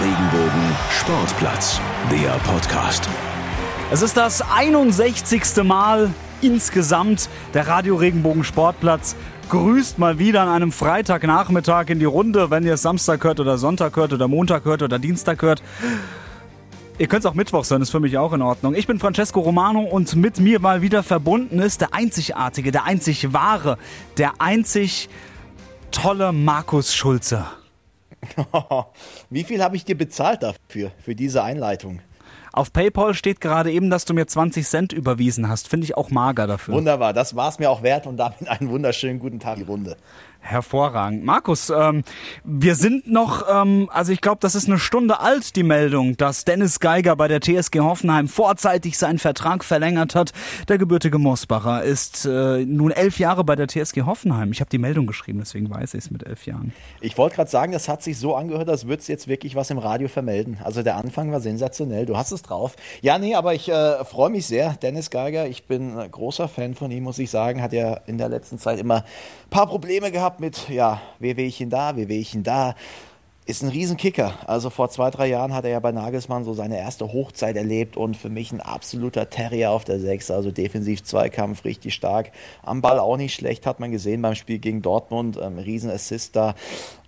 Regenbogen Sportplatz, der Podcast. Es ist das 61. Mal insgesamt der Radio Regenbogen Sportplatz grüßt mal wieder an einem Freitagnachmittag in die Runde, wenn ihr es Samstag hört oder Sonntag hört oder Montag hört oder Dienstag hört. Ihr könnt es auch Mittwoch sein, ist für mich auch in Ordnung. Ich bin Francesco Romano und mit mir mal wieder verbunden ist der einzigartige, der einzig wahre, der einzig tolle Markus Schulze. Wie viel habe ich dir bezahlt dafür, für diese Einleitung? Auf PayPal steht gerade eben, dass du mir 20 Cent überwiesen hast. Finde ich auch mager dafür. Wunderbar, das war es mir auch wert und damit einen wunderschönen guten Tag, die Runde. Hervorragend. Markus, ähm, wir sind noch, ähm, also ich glaube, das ist eine Stunde alt, die Meldung, dass Dennis Geiger bei der TSG Hoffenheim vorzeitig seinen Vertrag verlängert hat. Der gebürtige Mosbacher ist äh, nun elf Jahre bei der TSG Hoffenheim. Ich habe die Meldung geschrieben, deswegen weiß ich es mit elf Jahren. Ich wollte gerade sagen, das hat sich so angehört, als würde es jetzt wirklich was im Radio vermelden. Also der Anfang war sensationell, du hast es drauf. Ja, nee, aber ich äh, freue mich sehr. Dennis Geiger, ich bin großer Fan von ihm, muss ich sagen, hat ja in der letzten Zeit immer ein paar Probleme gehabt mit, ja, will ich ihn da, will ich ihn da. Ist ein Riesenkicker. Also vor zwei, drei Jahren hat er ja bei Nagelsmann so seine erste Hochzeit erlebt und für mich ein absoluter Terrier auf der Sechs. Also defensiv Zweikampf richtig stark. Am Ball auch nicht schlecht, hat man gesehen beim Spiel gegen Dortmund. Ähm, Riesenassist da.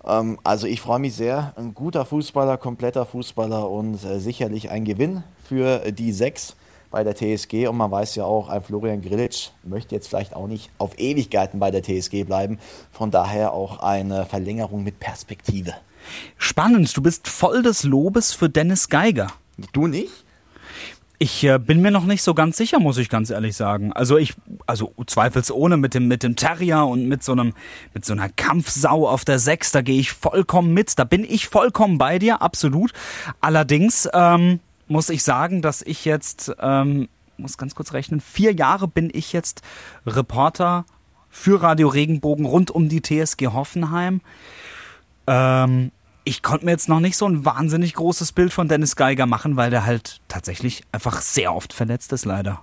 Ähm, also ich freue mich sehr. Ein guter Fußballer, kompletter Fußballer und äh, sicherlich ein Gewinn für die Sechs bei der TSG und man weiß ja auch, ein Florian Grillitsch möchte jetzt vielleicht auch nicht auf Ewigkeiten bei der TSG bleiben. Von daher auch eine Verlängerung mit Perspektive. Spannend, du bist voll des Lobes für Dennis Geiger. Du nicht? Ich äh, bin mir noch nicht so ganz sicher, muss ich ganz ehrlich sagen. Also ich, also zweifelsohne mit dem mit dem Terrier und mit so einem mit so einer Kampfsau auf der Sechs, da gehe ich vollkommen mit. Da bin ich vollkommen bei dir, absolut. Allerdings ähm, muss ich sagen, dass ich jetzt, ähm, muss ganz kurz rechnen, vier Jahre bin ich jetzt Reporter für Radio Regenbogen rund um die TSG Hoffenheim. Ähm, ich konnte mir jetzt noch nicht so ein wahnsinnig großes Bild von Dennis Geiger machen, weil der halt tatsächlich einfach sehr oft verletzt ist, leider.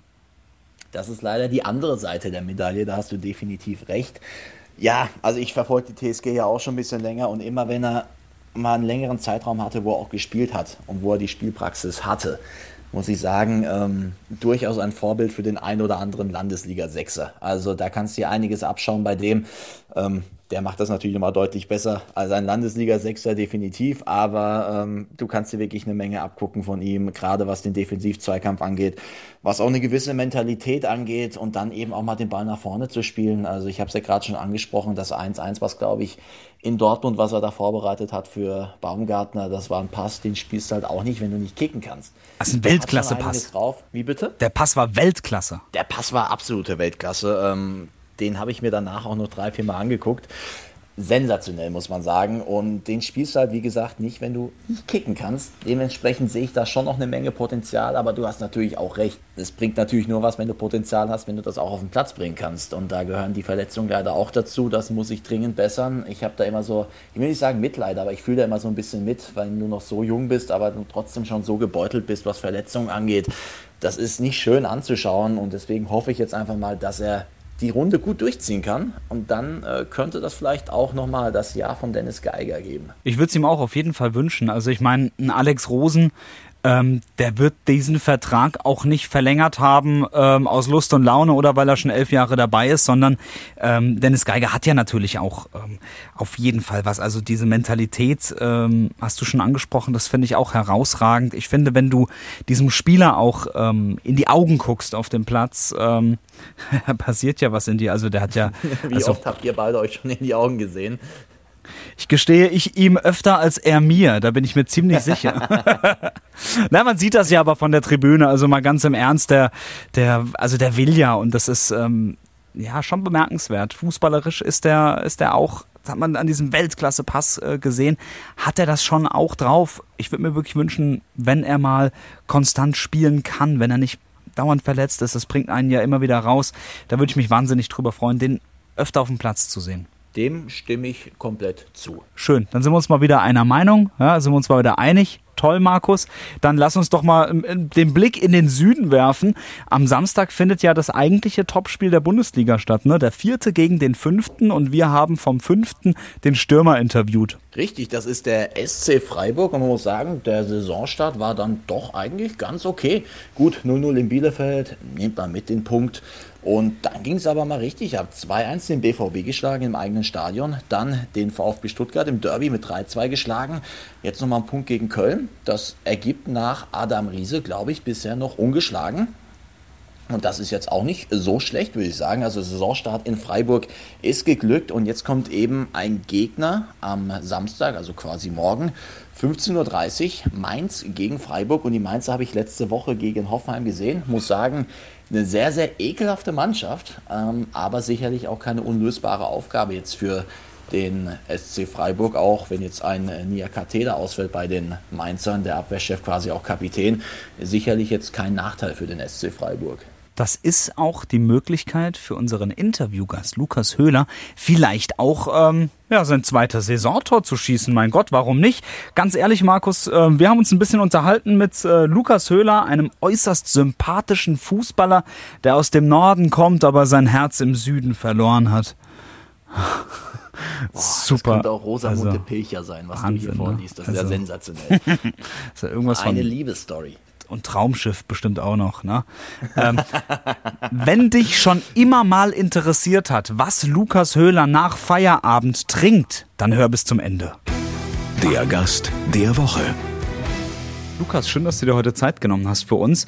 Das ist leider die andere Seite der Medaille, da hast du definitiv recht. Ja, also ich verfolge die TSG ja auch schon ein bisschen länger und immer wenn er mal einen längeren Zeitraum hatte, wo er auch gespielt hat und wo er die Spielpraxis hatte, muss ich sagen, ähm, durchaus ein Vorbild für den ein oder anderen Landesliga-Sechser. Also da kannst du dir einiges abschauen bei dem. Ähm, der macht das natürlich nochmal deutlich besser als ein Landesliga-Sechser, definitiv. Aber ähm, du kannst dir wirklich eine Menge abgucken von ihm, gerade was den Defensiv-Zweikampf angeht, was auch eine gewisse Mentalität angeht und dann eben auch mal den Ball nach vorne zu spielen. Also ich habe es ja gerade schon angesprochen, das 1-1, was glaube ich in Dortmund, was er da vorbereitet hat für Baumgartner, das war ein Pass, den spielst du halt auch nicht, wenn du nicht kicken kannst. Das ist ein Weltklasse-Pass. Wie bitte? Der Pass war Weltklasse. Der Pass war absolute Weltklasse. Ähm, den habe ich mir danach auch noch drei, vier Mal angeguckt. Sensationell, muss man sagen. Und den spielst du halt, wie gesagt, nicht, wenn du nicht kicken kannst. Dementsprechend sehe ich da schon noch eine Menge Potenzial, aber du hast natürlich auch recht. Es bringt natürlich nur was, wenn du Potenzial hast, wenn du das auch auf den Platz bringen kannst. Und da gehören die Verletzungen leider auch dazu. Das muss ich dringend bessern. Ich habe da immer so, ich will nicht sagen Mitleid, aber ich fühle da immer so ein bisschen mit, weil du noch so jung bist, aber du trotzdem schon so gebeutelt bist, was Verletzungen angeht. Das ist nicht schön anzuschauen und deswegen hoffe ich jetzt einfach mal, dass er die Runde gut durchziehen kann. Und dann äh, könnte das vielleicht auch nochmal das Jahr von Dennis Geiger geben. Ich würde es ihm auch auf jeden Fall wünschen. Also ich meine, ein Alex Rosen ähm, der wird diesen Vertrag auch nicht verlängert haben ähm, aus Lust und Laune oder weil er schon elf Jahre dabei ist, sondern ähm, Dennis Geiger hat ja natürlich auch ähm, auf jeden Fall was. Also diese Mentalität ähm, hast du schon angesprochen, das finde ich auch herausragend. Ich finde, wenn du diesem Spieler auch ähm, in die Augen guckst auf dem Platz, ähm, passiert ja was in dir. Also der hat ja. Wie also, oft habt ihr beide euch schon in die Augen gesehen? Ich gestehe, ich ihm öfter als er mir, da bin ich mir ziemlich sicher. Na, man sieht das ja aber von der Tribüne, also mal ganz im Ernst, der, der, also der will ja und das ist ähm, ja schon bemerkenswert. Fußballerisch ist der, ist der auch, das hat man an diesem Weltklasse-Pass äh, gesehen, hat er das schon auch drauf. Ich würde mir wirklich wünschen, wenn er mal konstant spielen kann, wenn er nicht dauernd verletzt ist, das bringt einen ja immer wieder raus. Da würde ich mich wahnsinnig drüber freuen, den öfter auf dem Platz zu sehen. Dem stimme ich komplett zu. Schön, dann sind wir uns mal wieder einer Meinung, ja, sind wir uns mal wieder einig. toll, Markus. Dann lass uns doch mal ähm, den Blick in den Süden werfen. Am Samstag findet ja das eigentliche Topspiel der Bundesliga statt. Ne? Der vierte gegen den fünften und wir haben vom fünften den Stürmer interviewt. Richtig, das ist der SC Freiburg und man muss sagen, der Saisonstart war dann doch eigentlich ganz okay. Gut, 0-0 in Bielefeld, nimmt man mit den Punkt. Und dann ging es aber mal richtig. Ich habe 2-1 den BVB geschlagen im eigenen Stadion, dann den VfB Stuttgart im Derby mit 3-2 geschlagen. Jetzt nochmal ein Punkt gegen Köln. Das ergibt nach Adam Riese, glaube ich, bisher noch ungeschlagen. Und das ist jetzt auch nicht so schlecht, würde ich sagen. Also Saisonstart in Freiburg ist geglückt und jetzt kommt eben ein Gegner am Samstag, also quasi morgen, 15.30 Uhr, Mainz gegen Freiburg. Und die Mainzer habe ich letzte Woche gegen Hoffenheim gesehen. Muss sagen, eine sehr, sehr ekelhafte Mannschaft, ähm, aber sicherlich auch keine unlösbare Aufgabe jetzt für den SC Freiburg, auch wenn jetzt ein Nia Kateda ausfällt bei den Mainzern, der Abwehrchef quasi auch Kapitän, sicherlich jetzt kein Nachteil für den SC Freiburg. Das ist auch die Möglichkeit für unseren Interviewgast Lukas Höhler, vielleicht auch ähm, ja, sein zweites Saisontor zu schießen. Mein Gott, warum nicht? Ganz ehrlich, Markus, äh, wir haben uns ein bisschen unterhalten mit äh, Lukas Höhler, einem äußerst sympathischen Fußballer, der aus dem Norden kommt, aber sein Herz im Süden verloren hat. Boah, Super. Das könnte auch Rosamunde also, Pilcher sein, was Wahnsinn, du hier vorliest. Das ne? ist also, ja sensationell. ist ja irgendwas Eine Liebesstory und Traumschiff bestimmt auch noch. Ne? Ähm, wenn dich schon immer mal interessiert hat, was Lukas Höhler nach Feierabend trinkt, dann hör bis zum Ende. Der Gast der Woche. Lukas, schön, dass du dir heute Zeit genommen hast für uns.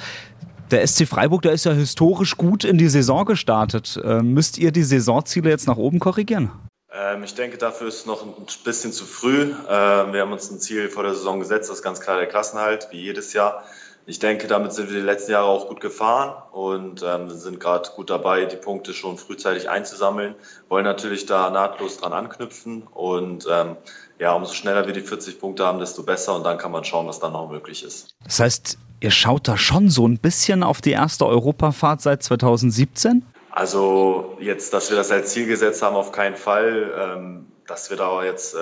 Der SC Freiburg, der ist ja historisch gut in die Saison gestartet. Ähm, müsst ihr die Saisonziele jetzt nach oben korrigieren? Ähm, ich denke, dafür ist es noch ein bisschen zu früh. Ähm, wir haben uns ein Ziel vor der Saison gesetzt, das ist ganz klar der Klassenhalt, wie jedes Jahr ich denke, damit sind wir die letzten Jahre auch gut gefahren und ähm, sind gerade gut dabei, die Punkte schon frühzeitig einzusammeln. Wollen natürlich da nahtlos dran anknüpfen und ähm, ja, umso schneller wir die 40 Punkte haben, desto besser und dann kann man schauen, was dann noch möglich ist. Das heißt, ihr schaut da schon so ein bisschen auf die erste Europafahrt seit 2017? Also jetzt, dass wir das als Ziel gesetzt haben, auf keinen Fall. Ähm, dass wir da jetzt äh,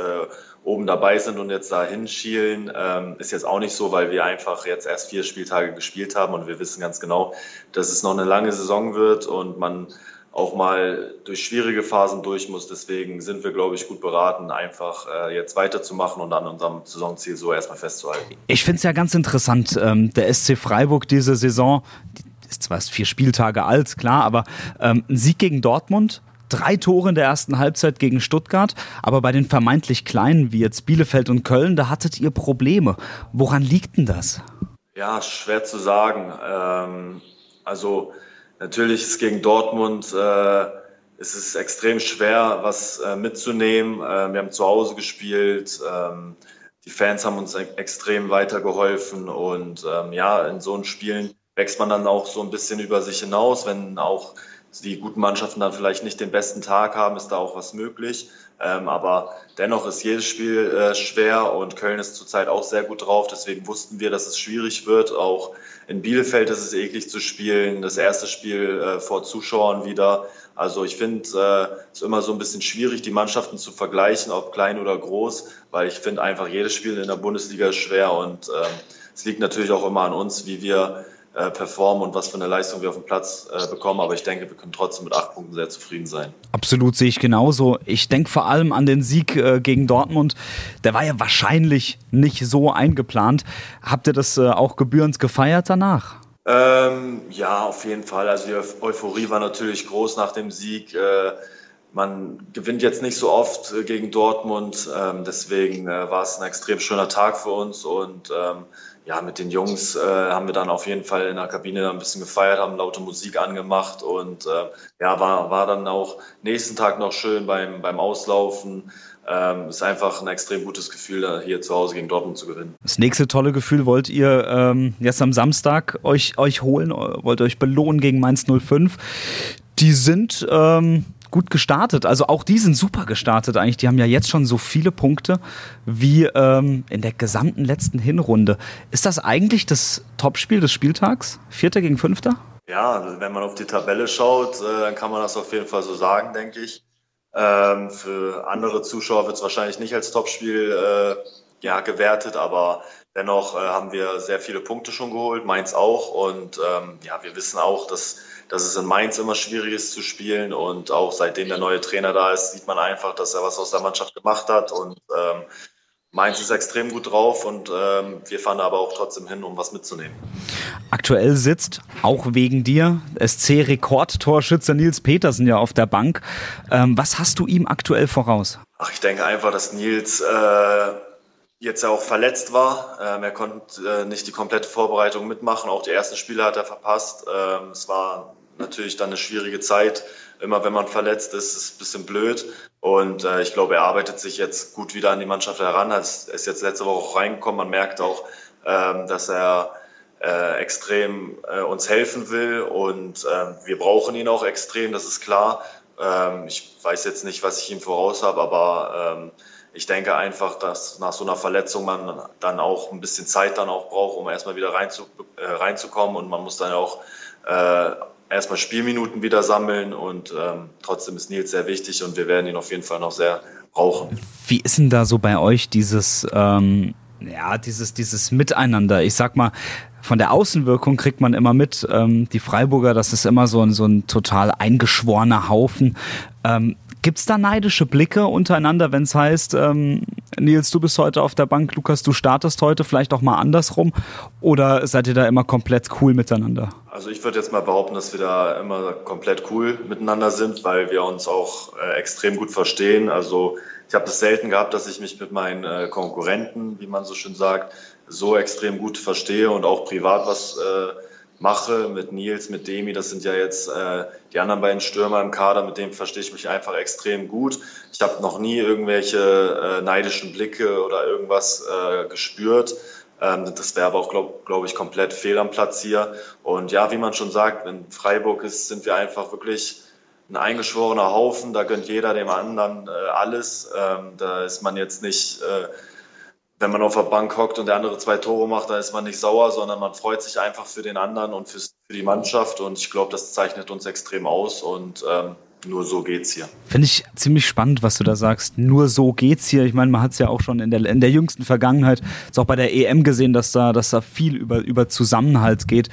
oben dabei sind und jetzt da hinschielen, ähm, ist jetzt auch nicht so, weil wir einfach jetzt erst vier Spieltage gespielt haben und wir wissen ganz genau, dass es noch eine lange Saison wird und man auch mal durch schwierige Phasen durch muss. Deswegen sind wir, glaube ich, gut beraten, einfach äh, jetzt weiterzumachen und an unserem Saisonziel so erstmal festzuhalten. Ich finde es ja ganz interessant, ähm, der SC Freiburg diese Saison, die ist zwar vier Spieltage alt, klar, aber ähm, ein Sieg gegen Dortmund, drei Tore in der ersten Halbzeit gegen Stuttgart, aber bei den vermeintlich kleinen wie jetzt Bielefeld und Köln, da hattet ihr Probleme. Woran liegt denn das? Ja, schwer zu sagen. Ähm, also natürlich ist gegen Dortmund äh, ist es extrem schwer, was äh, mitzunehmen. Äh, wir haben zu Hause gespielt. Ähm, die Fans haben uns extrem weitergeholfen und ähm, ja, in so Spielen wächst man dann auch so ein bisschen über sich hinaus, wenn auch die guten Mannschaften dann vielleicht nicht den besten Tag haben, ist da auch was möglich. Ähm, aber dennoch ist jedes Spiel äh, schwer und Köln ist zurzeit auch sehr gut drauf. Deswegen wussten wir, dass es schwierig wird. Auch in Bielefeld ist es eklig zu spielen. Das erste Spiel äh, vor Zuschauern wieder. Also ich finde äh, es ist immer so ein bisschen schwierig, die Mannschaften zu vergleichen, ob klein oder groß, weil ich finde einfach jedes Spiel in der Bundesliga ist schwer und ähm, es liegt natürlich auch immer an uns, wie wir äh, performen und was für eine Leistung wir auf dem Platz äh, bekommen. Aber ich denke, wir können trotzdem mit acht Punkten sehr zufrieden sein. Absolut sehe ich genauso. Ich denke vor allem an den Sieg äh, gegen Dortmund. Der war ja wahrscheinlich nicht so eingeplant. Habt ihr das äh, auch gebührend gefeiert danach? Ähm, ja, auf jeden Fall. Also die Euphorie war natürlich groß nach dem Sieg. Äh, man gewinnt jetzt nicht so oft äh, gegen Dortmund, ähm, deswegen war es ein extrem schöner Tag für uns und ähm, ja, mit den Jungs äh, haben wir dann auf jeden Fall in der Kabine ein bisschen gefeiert, haben laute Musik angemacht und äh, ja, war, war dann auch nächsten Tag noch schön beim, beim Auslaufen. Ähm, ist einfach ein extrem gutes Gefühl, hier zu Hause gegen Dortmund zu gewinnen. Das nächste tolle Gefühl wollt ihr ähm, jetzt am Samstag euch, euch holen, wollt euch belohnen gegen Mainz 05. Die sind ähm, gut gestartet. Also auch die sind super gestartet eigentlich. Die haben ja jetzt schon so viele Punkte wie ähm, in der gesamten letzten Hinrunde. Ist das eigentlich das Topspiel des Spieltags? Vierter gegen Fünfter? Ja, also wenn man auf die Tabelle schaut, äh, dann kann man das auf jeden Fall so sagen, denke ich. Ähm, für andere Zuschauer wird es wahrscheinlich nicht als Topspiel äh, ja, gewertet, aber dennoch äh, haben wir sehr viele Punkte schon geholt, Mainz auch. Und ähm, ja, wir wissen auch, dass, dass es in Mainz immer schwierig ist zu spielen. Und auch seitdem der neue Trainer da ist, sieht man einfach, dass er was aus der Mannschaft gemacht hat. Und ähm, Mainz ist extrem gut drauf und ähm, wir fahren aber auch trotzdem hin, um was mitzunehmen. Aktuell sitzt, auch wegen dir, SC-Rekordtorschütze Nils Petersen ja auf der Bank. Ähm, was hast du ihm aktuell voraus? Ach, ich denke einfach, dass Nils äh, jetzt ja auch verletzt war. Ähm, er konnte äh, nicht die komplette Vorbereitung mitmachen. Auch die ersten Spiele hat er verpasst. Ähm, es war natürlich dann eine schwierige Zeit immer wenn man verletzt ist, ist es ein bisschen blöd. Und äh, ich glaube, er arbeitet sich jetzt gut wieder an die Mannschaft heran. Er ist jetzt letzte Woche auch reingekommen. Man merkt auch, ähm, dass er äh, extrem äh, uns helfen will und äh, wir brauchen ihn auch extrem, das ist klar. Ähm, ich weiß jetzt nicht, was ich ihm voraus habe, aber ähm, ich denke einfach, dass nach so einer Verletzung man dann auch ein bisschen Zeit dann auch braucht, um erstmal wieder reinzu, äh, reinzukommen und man muss dann auch äh, erstmal Spielminuten wieder sammeln und ähm, trotzdem ist Nils sehr wichtig und wir werden ihn auf jeden Fall noch sehr brauchen. Wie ist denn da so bei euch dieses, ähm, ja, dieses, dieses Miteinander? Ich sag mal, von der Außenwirkung kriegt man immer mit, ähm, die Freiburger, das ist immer so ein, so ein total eingeschworener Haufen. Ähm, Gibt es da neidische Blicke untereinander, wenn es heißt, ähm, Nils, du bist heute auf der Bank, Lukas, du startest heute, vielleicht auch mal andersrum? Oder seid ihr da immer komplett cool miteinander? Also ich würde jetzt mal behaupten, dass wir da immer komplett cool miteinander sind, weil wir uns auch äh, extrem gut verstehen. Also ich habe es selten gehabt, dass ich mich mit meinen äh, Konkurrenten, wie man so schön sagt, so extrem gut verstehe und auch privat was äh, mache mit Nils, mit Demi. Das sind ja jetzt äh, die anderen beiden Stürmer im Kader, mit denen verstehe ich mich einfach extrem gut. Ich habe noch nie irgendwelche äh, neidischen Blicke oder irgendwas äh, gespürt. Ähm, das wäre aber auch, glaube glaub ich, komplett fehl am Platz hier. Und ja, wie man schon sagt, wenn Freiburg ist, sind wir einfach wirklich ein eingeschworener Haufen. Da gönnt jeder dem anderen äh, alles. Ähm, da ist man jetzt nicht äh, wenn man auf der Bank hockt und der andere zwei Tore macht, dann ist man nicht sauer, sondern man freut sich einfach für den anderen und für die Mannschaft. Und ich glaube, das zeichnet uns extrem aus und ähm, nur so geht's hier. Finde ich ziemlich spannend, was du da sagst. Nur so geht's hier. Ich meine, man hat es ja auch schon in der, in der jüngsten Vergangenheit, ist auch bei der EM gesehen, dass da, dass da viel über, über Zusammenhalt geht.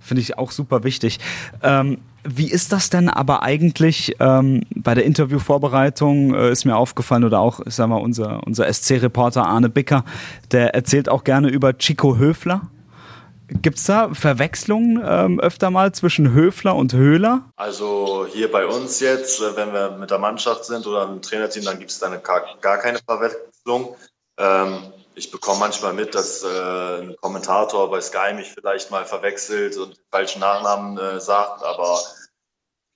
Finde ich auch super wichtig. Ähm, wie ist das denn aber eigentlich ähm, bei der Interviewvorbereitung? Äh, ist mir aufgefallen oder auch, ich sag mal, unser, unser SC-Reporter Arne Bicker, der erzählt auch gerne über Chico Höfler. Gibt es da Verwechslungen ähm, öfter mal zwischen Höfler und Höhler? Also hier bei uns jetzt, äh, wenn wir mit der Mannschaft sind oder im Trainerteam, dann gibt es da gar, keine Verwechslung. Ähm, ich bekomme manchmal mit, dass äh, ein Kommentator bei Sky mich vielleicht mal verwechselt und falschen Nachnamen äh, sagt, aber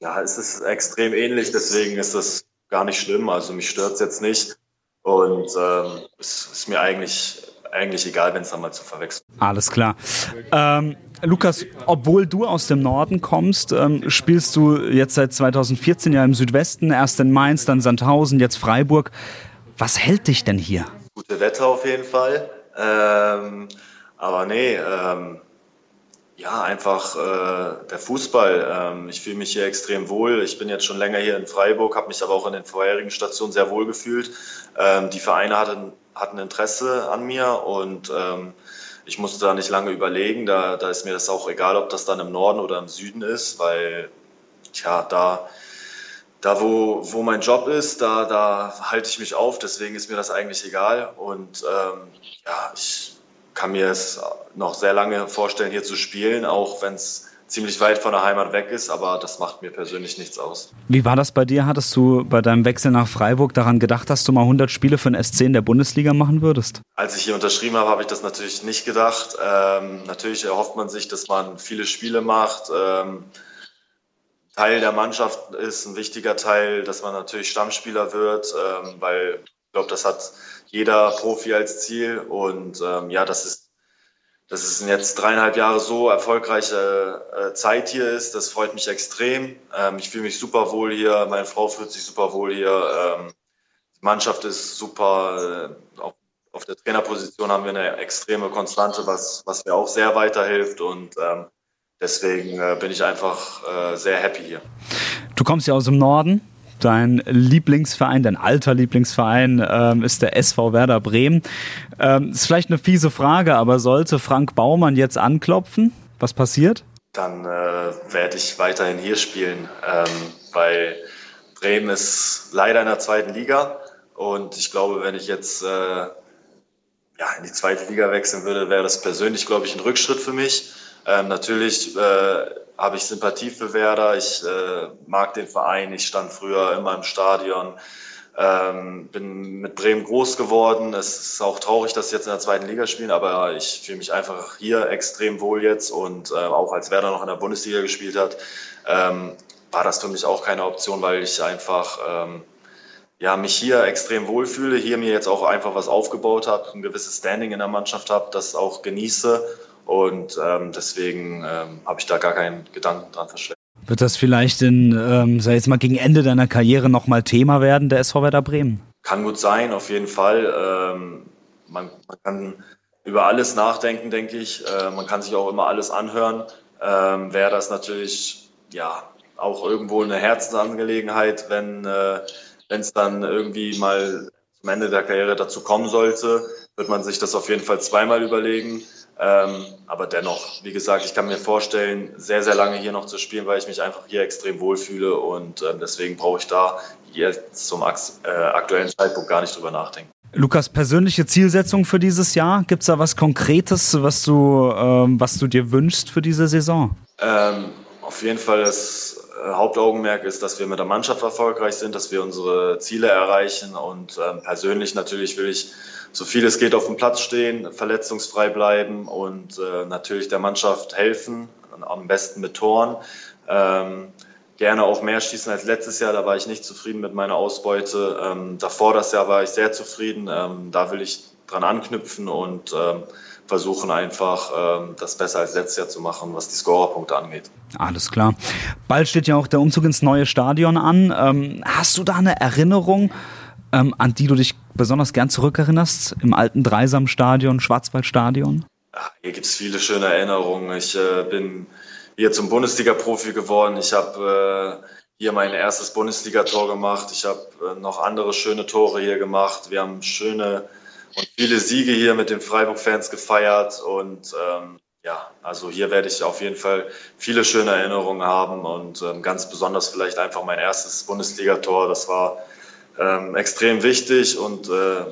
ja, es ist extrem ähnlich, deswegen ist das gar nicht schlimm. Also mich stört es jetzt nicht und ähm, es ist mir eigentlich eigentlich egal, wenn es dann mal zu verwechseln. Alles klar. Ähm, Lukas, obwohl du aus dem Norden kommst, ähm, spielst du jetzt seit 2014 ja im Südwesten, erst in Mainz, dann Sandhausen, jetzt Freiburg. Was hält dich denn hier? gute Wetter auf jeden Fall. Ähm, aber nee, ähm, ja, einfach äh, der Fußball. Ähm, ich fühle mich hier extrem wohl. Ich bin jetzt schon länger hier in Freiburg, habe mich aber auch in den vorherigen Stationen sehr wohl gefühlt. Ähm, die Vereine hatten, hatten Interesse an mir und ähm, ich musste da nicht lange überlegen. Da, da ist mir das auch egal, ob das dann im Norden oder im Süden ist, weil tja, da da wo, wo mein Job ist, da, da halte ich mich auf, deswegen ist mir das eigentlich egal. Und ähm, ja, ich kann mir es noch sehr lange vorstellen, hier zu spielen, auch wenn es ziemlich weit von der Heimat weg ist, aber das macht mir persönlich nichts aus. Wie war das bei dir? Hattest du bei deinem Wechsel nach Freiburg daran gedacht, dass du mal 100 Spiele für den SC in der Bundesliga machen würdest? Als ich hier unterschrieben habe, habe ich das natürlich nicht gedacht. Ähm, natürlich erhofft man sich, dass man viele Spiele macht. Ähm, Teil der Mannschaft ist, ein wichtiger Teil, dass man natürlich Stammspieler wird, ähm, weil ich glaube, das hat jeder Profi als Ziel. Und ähm, ja, das ist, dass es jetzt dreieinhalb Jahre so erfolgreiche äh, Zeit hier ist, das freut mich extrem. Ähm, ich fühle mich super wohl hier, meine Frau fühlt sich super wohl hier. Ähm, die Mannschaft ist super. Äh, auf, der Trainerposition haben wir eine extreme Konstante, was, was mir auch sehr weiterhilft. Und ähm, Deswegen äh, bin ich einfach sehr happy hier. Du kommst ja aus dem Norden. Dein Lieblingsverein, dein alter Lieblingsverein ähm, ist der SV Werder Bremen. Ähm, ist vielleicht eine fiese Frage, aber sollte Frank Baumann jetzt anklopfen, was passiert? Dann äh, werde ich weiterhin hier spielen, ähm, weil Bremen ist leider in der zweiten Liga und ich glaube, wenn ich jetzt äh, ja, in die zweite Liga wechseln würde, wäre das persönlich, glaube ich, ein Rückschritt für mich. Ähm, natürlich äh, habe ich Sympathie für Werder. Ich äh, mag den Verein. Ich stand früher immer im Stadion. Ähm, bin mit Bremen groß geworden. Es ist auch traurig, dass sie jetzt in der zweiten Liga spielen, aber ich fühle mich einfach hier extrem wohl jetzt und äh, auch als Werder noch in der Bundesliga gespielt hat, ähm, war das für mich auch keine Option, weil ich einfach ähm, ja, mich hier extrem wohlfühle, hier mir jetzt auch einfach was aufgebaut habe, ein gewisses Standing in der Mannschaft habe, das auch genieße und ähm, deswegen ähm, habe ich da gar keinen Gedanken dran verschwendet. Wird das vielleicht in, ähm, sag jetzt mal, gegen Ende deiner Karriere nochmal Thema werden, der SV Werder Bremen? Kann gut sein, auf jeden Fall. Ähm, man, man, kann über alles nachdenken, denke ich. Äh, man kann sich auch immer alles anhören. Ähm, Wäre das natürlich ja auch irgendwo eine Herzensangelegenheit, wenn äh, es dann irgendwie mal zum Ende der Karriere dazu kommen sollte, wird man sich das auf jeden Fall zweimal überlegen. Ähm, aber dennoch, wie gesagt, ich kann mir vorstellen, sehr, sehr lange hier noch zu spielen, weil ich mich einfach hier extrem wohlfühle und äh, deswegen brauche ich da jetzt zum äh, aktuellen Zeitpunkt gar nicht drüber nachdenken. Lukas, persönliche Zielsetzung für dieses Jahr? Gibt es da was Konkretes, was du, ähm, was du dir wünschst für diese Saison? Ähm, auf jeden Fall das äh, Hauptaugenmerk ist, dass wir mit der Mannschaft erfolgreich sind, dass wir unsere Ziele erreichen und ähm, persönlich natürlich will ich so viel es geht auf dem Platz stehen, verletzungsfrei bleiben und äh, natürlich der Mannschaft helfen, am besten mit Toren. Ähm, gerne auch mehr schießen als letztes Jahr, da war ich nicht zufrieden mit meiner Ausbeute. Ähm, davor das Jahr war ich sehr zufrieden, ähm, da will ich dran anknüpfen und ähm, versuchen einfach, ähm, das besser als letztes Jahr zu machen, was die Scorerpunkte angeht. Alles klar. Bald steht ja auch der Umzug ins neue Stadion an. Ähm, hast du da eine Erinnerung? ähm, an die du dich besonders gern zurückerinnerst? Im alten Dreisamstadion, Schwarzwaldstadion? Hier gibt es viele schöne Erinnerungen. Ich äh, bin hier zum Bundesliga-Profi geworden. Ich habe äh, hier mein erstes Bundesligator gemacht. Ich habe äh, noch andere schöne Tore hier gemacht. Wir haben schöne und viele Siege hier mit den Freiburg-Fans gefeiert. Und ähm, ja, also hier werde ich auf jeden Fall viele schöne Erinnerungen haben und ähm, ganz besonders vielleicht einfach mein erstes Bundesligator. Das war ähm, extrem wichtig und äh,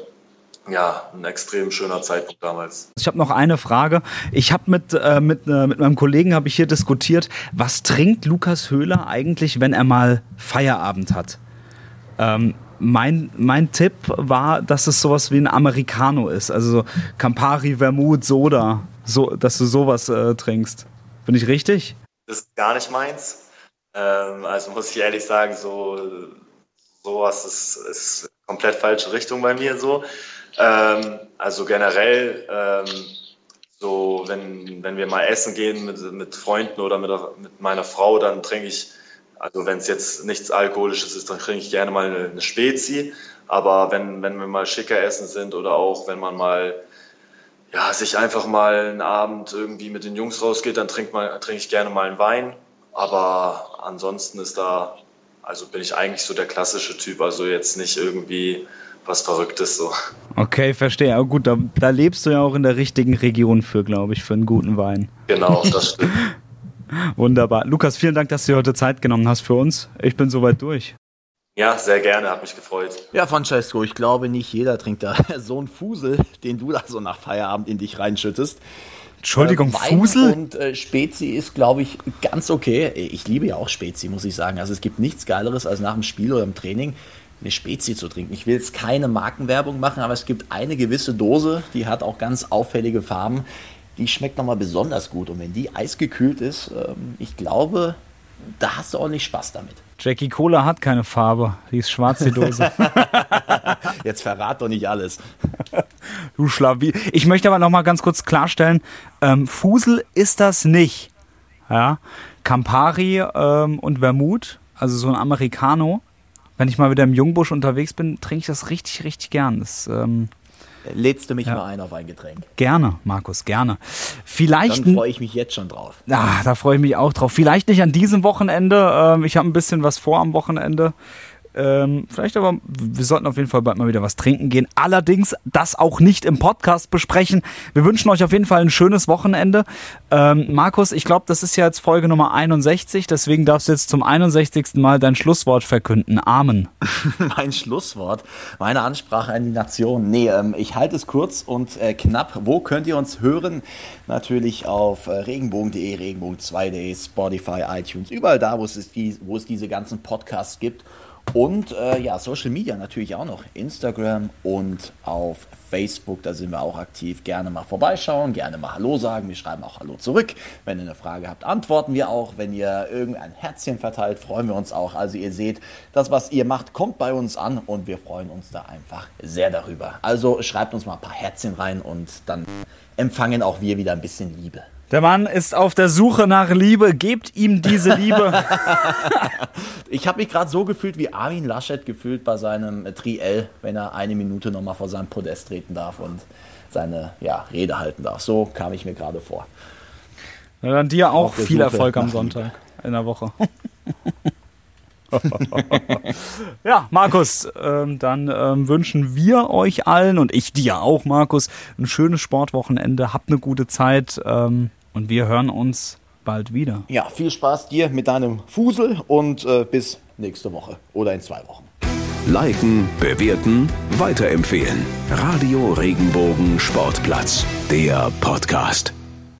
ja, ein extrem schöner Zeitpunkt damals. Ich habe noch eine Frage. Ich habe mit, äh, mit, äh, mit meinem Kollegen habe ich hier diskutiert, was trinkt Lukas Höhler eigentlich, wenn er mal Feierabend hat? Ähm, mein, mein Tipp war, dass es sowas wie ein Americano ist, also so Campari, Vermouth, Soda, so, dass du sowas äh, trinkst. Bin ich richtig? Das ist gar nicht meins. Ähm, also muss ich ehrlich sagen, so sowas ist, ist komplett falsche Richtung bei mir so. Ähm, also generell, ähm, so wenn, wenn wir mal essen gehen mit, mit Freunden oder mit, mit meiner Frau, dann trinke ich, also wenn es jetzt nichts Alkoholisches ist, dann trinke ich gerne mal eine, eine Spezi. Aber wenn, wenn wir mal schicker essen sind oder auch wenn man mal ja, sich einfach mal einen Abend irgendwie mit den Jungs rausgeht, dann trinke trink ich gerne mal einen Wein. Aber ansonsten ist da also bin ich eigentlich so der klassische Typ, also jetzt nicht irgendwie was Verrücktes so. Okay, verstehe. Aber gut, da, da lebst du ja auch in der richtigen Region für, glaube ich, für einen guten Wein. Genau, das stimmt. Wunderbar. Lukas, vielen Dank, dass du dir heute Zeit genommen hast für uns. Ich bin soweit durch. Ja, sehr gerne, hat mich gefreut. Ja, Francesco, ich glaube, nicht jeder trinkt da so einen Fusel, den du da so nach Feierabend in dich reinschüttest. Entschuldigung, äh, Fusel? Und äh, Spezi ist, glaube ich, ganz okay. Ich liebe ja auch Spezi, muss ich sagen. Also es gibt nichts Geileres, als nach dem Spiel oder im Training eine Spezi zu trinken. Ich will jetzt keine Markenwerbung machen, aber es gibt eine gewisse Dose, die hat auch ganz auffällige Farben. Die schmeckt nochmal besonders gut. Und wenn die eisgekühlt ist, ähm, ich glaube, da hast du auch nicht Spaß damit. Jackie Cola hat keine Farbe. Die ist schwarz, die Dose. Jetzt verrat doch nicht alles. du Schlavi. Ich möchte aber noch mal ganz kurz klarstellen, ähm, Fusel ist das nicht. Ja, Campari ähm, und Vermouth, also so ein Americano. Wenn ich mal wieder im Jungbusch unterwegs bin, trinke ich das richtig, richtig gern. Das ähm, Lädst du mich ja. mal ein auf ein Getränk? Gerne, Markus, gerne. Vielleicht. Dann freue ich mich jetzt schon drauf. Ah, da freue ich mich auch drauf. Vielleicht nicht an diesem Wochenende. Ähm, ich habe ein bisschen was vor am Wochenende. Ähm, vielleicht aber, wir sollten auf jeden Fall bald mal wieder was trinken gehen. Allerdings das auch nicht im Podcast besprechen. Wir wünschen euch auf jeden Fall ein schönes Wochenende. Ähm, Markus, ich glaube, das ist ja jetzt Folge Nummer 61, deswegen darfst du jetzt zum 61. Mal dein Schlusswort verkünden. Amen. mein Schlusswort, meine Ansprache an die Nation. Nee, ähm, ich halte es kurz und äh, knapp. Wo könnt ihr uns hören? Natürlich auf äh, regenbogen.de, regenbogen2.de, Spotify, iTunes, überall da, wo es, die, wo es diese ganzen Podcasts gibt. Und äh, ja, Social Media natürlich auch noch. Instagram und auf Facebook, da sind wir auch aktiv. Gerne mal vorbeischauen, gerne mal Hallo sagen. Wir schreiben auch Hallo zurück. Wenn ihr eine Frage habt, antworten wir auch. Wenn ihr irgendein Herzchen verteilt, freuen wir uns auch. Also ihr seht, das, was ihr macht, kommt bei uns an und wir freuen uns da einfach sehr darüber. Also schreibt uns mal ein paar Herzchen rein und dann empfangen auch wir wieder ein bisschen Liebe. Der Mann ist auf der Suche nach Liebe. Gebt ihm diese Liebe. ich habe mich gerade so gefühlt wie Armin Laschet gefühlt bei seinem Triell, wenn er eine Minute nochmal vor seinem Podest treten darf und seine ja, Rede halten darf. So kam ich mir gerade vor. Na, dann dir auch viel Suche Erfolg am Sonntag in der Woche. ja, Markus, ähm, dann ähm, wünschen wir euch allen und ich dir auch, Markus, ein schönes Sportwochenende. Habt eine gute Zeit. Ähm, und wir hören uns bald wieder. Ja, viel Spaß dir mit deinem Fusel und äh, bis nächste Woche oder in zwei Wochen. Liken, bewerten, weiterempfehlen. Radio Regenbogen Sportplatz, der Podcast.